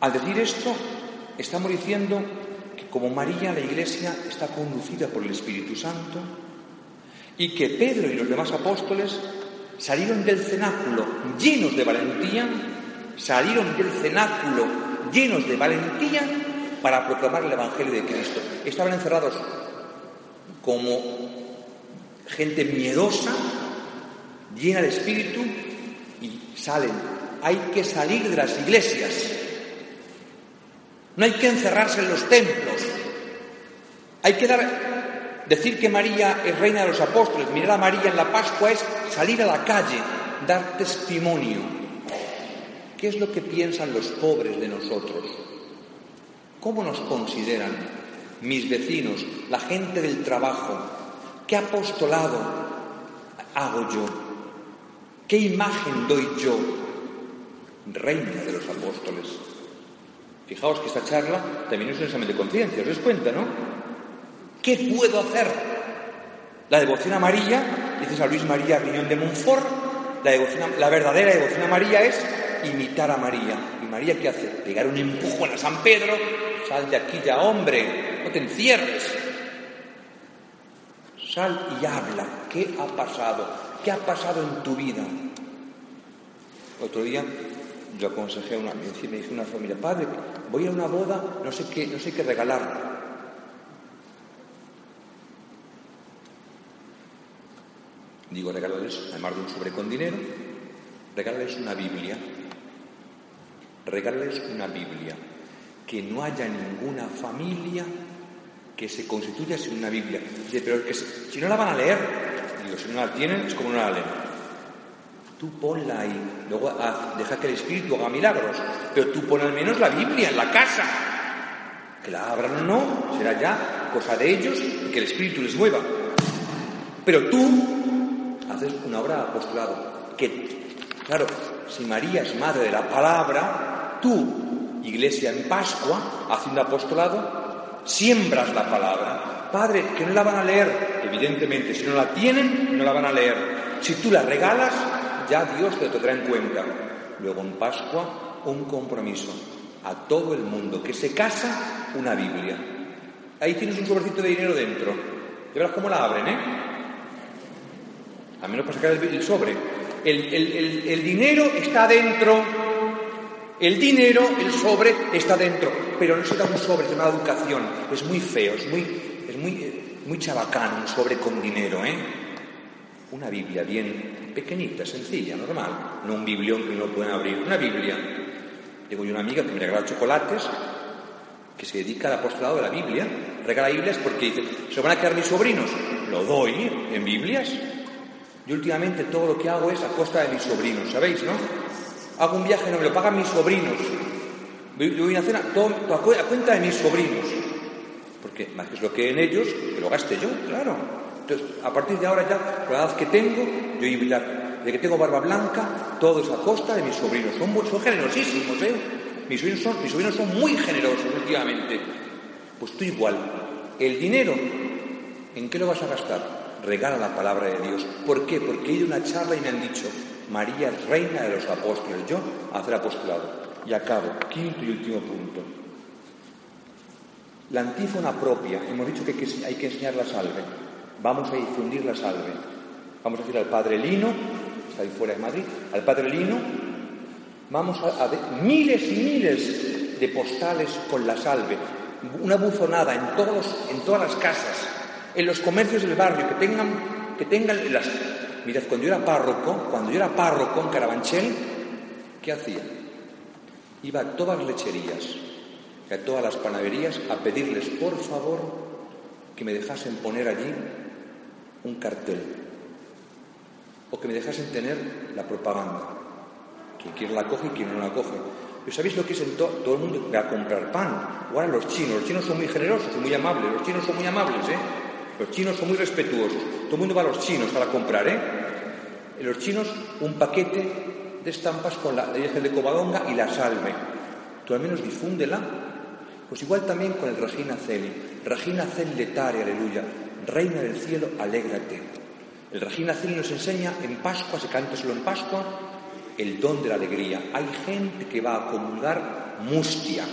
al decir esto, estamos diciendo que como María la Iglesia está conducida por el Espíritu Santo y que Pedro y los demás apóstoles salieron del cenáculo llenos de valentía salieron del cenáculo llenos de valentía para proclamar el Evangelio de Cristo. Estaban encerrados como gente miedosa, llena de espíritu, y salen. Hay que salir de las iglesias. No hay que encerrarse en los templos. Hay que dar, decir que María es reina de los apóstoles, mirar a María en la Pascua es salir a la calle, dar testimonio. ¿Qué es lo que piensan los pobres de nosotros? ¿Cómo nos consideran mis vecinos, la gente del trabajo? ¿Qué apostolado hago yo? ¿Qué imagen doy yo? Reina de los apóstoles. Fijaos que esta charla también es un examen de conciencia, ¿os das cuenta, no? ¿Qué puedo hacer? La devoción a María, dice San Luis María Riñón de Montfort, la, la verdadera devoción a María es imitar a María. ¿Y María qué hace? Pegar un empujón a San Pedro, sal de aquí ya, hombre, no te encierres. Sal y habla. ¿Qué ha pasado? ¿Qué ha pasado en tu vida? Otro día yo aconsejé a una, me dice una familia, padre, voy a una boda, no sé qué, no sé qué regalar. Digo, regálales, además de un sobre con dinero, regálales una Biblia regálales una Biblia, que no haya ninguna familia que se constituya sin una Biblia. Dice, pero si no la van a leer, digo, si no la tienen, es como no la leen. Tú ponla ahí, luego deja que el Espíritu haga milagros, pero tú pon al menos la Biblia en la casa. Que la abran o no, será ya cosa de ellos y que el Espíritu les mueva. Pero tú haces una obra apostolado, que, claro, si María es madre de la palabra, tú, iglesia en Pascua, haciendo apostolado, siembras la palabra. Padre, que no la van a leer, evidentemente, si no la tienen, no la van a leer. Si tú la regalas, ya Dios te tendrá en cuenta. Luego en Pascua, un compromiso a todo el mundo que se casa, una Biblia. Ahí tienes un sobrecito de dinero dentro. Y verás cómo la abren, ¿eh? a menos para sacar el, sobre. El, dinero está dentro, el dinero, el sobre está dentro, pero no se da un sobre, se llama educación. Es muy feo, es muy, es muy, muy chabacán un sobre con dinero, ¿eh? Una Biblia bien pequeñita, sencilla, normal, no un biblión que no pueden abrir, una Biblia. Tengo yo una amiga que me regala chocolates que se dedica al apostolado de la Biblia, regala Biblias porque dice, ¿se van a quedar mis sobrinos? Lo doy en Biblias. Yo últimamente todo lo que hago es a costa de mis sobrinos, ¿sabéis, no? Hago un viaje, no me lo pagan mis sobrinos. Voy a una a cuenta de mis sobrinos. Más que es lo que en ellos, que lo gaste yo, claro. Entonces, a partir de ahora ya, la edad que tengo, yo ya, de que tengo barba blanca, todo es a costa de mis sobrinos. Son, son generosísimos, ¿eh? Mis sobrinos, son, mis sobrinos son muy generosos últimamente. Pues tú igual. El dinero, ¿en qué lo vas a gastar? Regala la palabra de Dios. ¿Por qué? Porque he ido a una charla y me han dicho, María es reina de los apóstoles. Yo, hacer apostolado. Y acabo, quinto y último punto. La antífona propia, hemos dicho que hay que enseñar la salve. Vamos a difundir la salve. Vamos a decir al Padre Lino, está ahí fuera de Madrid, al Padre Lino, Vamos a, ver miles y miles de postales con la salve, una buzonada en, todos, en todas las casas, en los comercios del barrio, que tengan, que tengan las... Mirad, cuando yo era párroco, cuando yo era párroco en Carabanchel, ¿qué hacía? Iba a todas las lecherías, a todas las panaderías a pedirles, por favor, que me dejasen poner allí un cartel o que me dejasen tener la propaganda. Quien quiere la coge y quien no la coge. Pero ¿sabéis lo que es en todo el mundo va a comprar pan? Ahora los chinos, los chinos son muy generosos, son muy amables, los chinos son muy amables, ¿eh? Los chinos son muy respetuosos. Todo el mundo va a los chinos para comprar, ¿eh? En los chinos un paquete de estampas con la Virgen de Covadonga y la salve. Tú al menos difúndela. Pues igual también con el Regina Celi. Regina Celi letare, aleluya. Reina del cielo, alégrate. El Regina Celi nos enseña en Pascua, se canta solo en Pascua, el don de la alegría. Hay gente que va a comulgar mustia.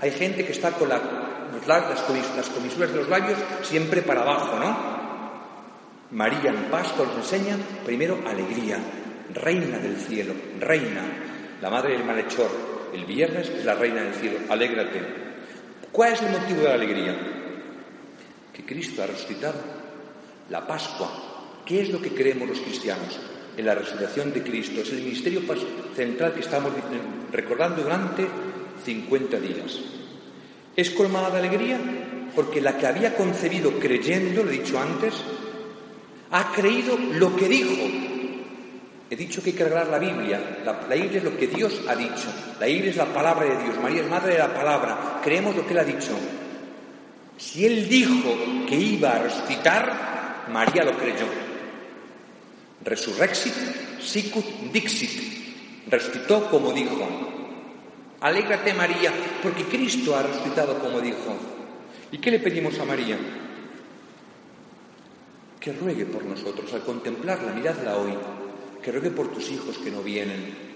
Hay gente que está con las, comisuras de los labios siempre para abajo, ¿no? María en Pascua nos enseña primero alegría, reina del cielo, reina, la madre del malhechor. El viernes es la reina del cielo, alégrate. ¿Cuál es el motivo de la alegría? Que Cristo ha resucitado. La Pascua. ¿Qué es lo que creemos los cristianos? en la resurrección de Cristo. Es el misterio central que estamos recordando durante 50 días. Es colmada de alegría porque la que había concebido creyendo, lo he dicho antes, ha creído lo que dijo. He dicho que hay que regalar la Biblia. La, la, Biblia es lo que Dios ha dicho. La Biblia es la palabra de Dios. María es madre de la palabra. Creemos lo que Él ha dicho. Si Él dijo que iba a resucitar, María lo creyó. Resurrexit sicut dixit. Resucitó como dijo. Alégrate María, porque Cristo ha resucitado como dijo. ¿Y qué le pedimos a María? Que ruegue por nosotros al contemplarla, miradla hoy, que ruegue por tus hijos que no vienen,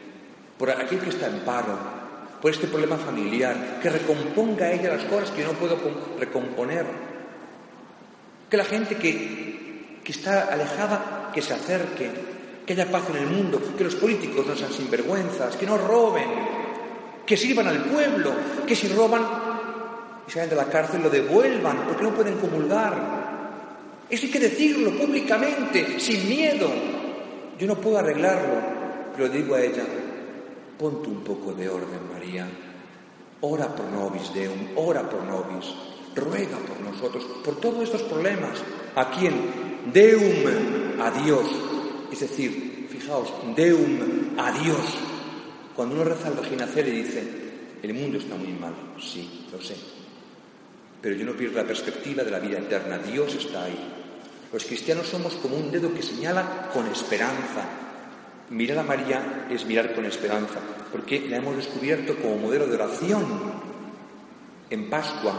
por aquel que está en paro, por este problema familiar, que recomponga ella las cosas que no puedo recomponer. Que la gente que, que está alejada que se acerque, que haya paz en el mundo, que los políticos no sean sinvergüenzas, que no roben, que sirvan al pueblo, que si roban y salen de la cárcel lo devuelvan, porque no pueden comulgar. Eso hay que decirlo públicamente, sin miedo. Yo no puedo arreglarlo, pero digo a ella, ponte un poco de orden, María. Ora por nobis Deum, ora por nobis, ruega por nosotros, por todos estos problemas. ¿A quién? Deum a Dios. Es decir, fijaos, Deum a Dios. Cuando uno reza el Regina y dice, el mundo está muy mal, sí, lo sé. Pero yo no pierdo la perspectiva de la vida eterna. Dios está ahí. Los cristianos somos como un dedo que señala con esperanza. Mirar a María es mirar con esperanza, porque la hemos descubierto como modelo de oración. En Pascua,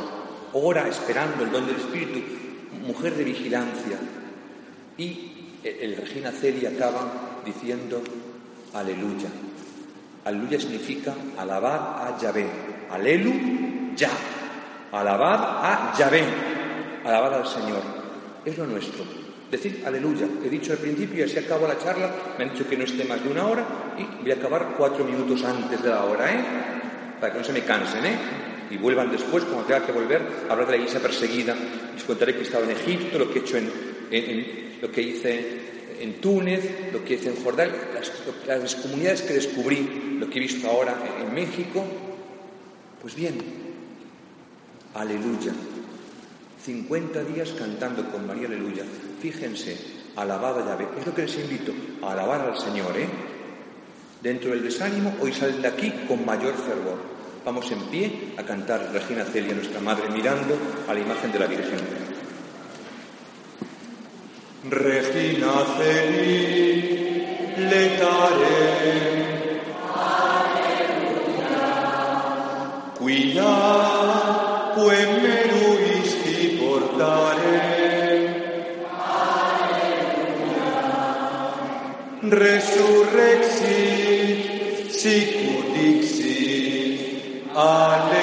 ora esperando el don del Espíritu, mujer de vigilancia, y el Regina Celi acaba diciendo aleluya. Aleluya significa alabad a Yahvé. Alelu, ya. Alabad a Yahvé. Alabad al Señor. Es lo nuestro. Decir aleluya. He dicho al principio y así acabo la charla. Me han dicho que no esté más de una hora y voy a acabar cuatro minutos antes de la hora, ¿eh? Para que no se me cansen, ¿eh? Y vuelvan después, cuando tenga que volver, a hablar de la iglesia perseguida. Les contaré que he estado en Egipto, lo que he hecho en, lo que hice en Túnez, lo que hice en Jordán, las, las comunidades que descubrí, lo que he visto ahora en México. Pues bien, aleluya. 50 días cantando con María Aleluya. Fíjense, alabada Yahvé. Es lo que les invito, a alabar al Señor, ¿eh? Dentro del desánimo, hoy salen de aquí con mayor fervor. Vamos en pie a cantar Regina Celia, nuestra Madre, mirando a la imagen de la Virgen. Regina Celia, letare. Cuida, Resurrexit, sicut dixit, Alleluia.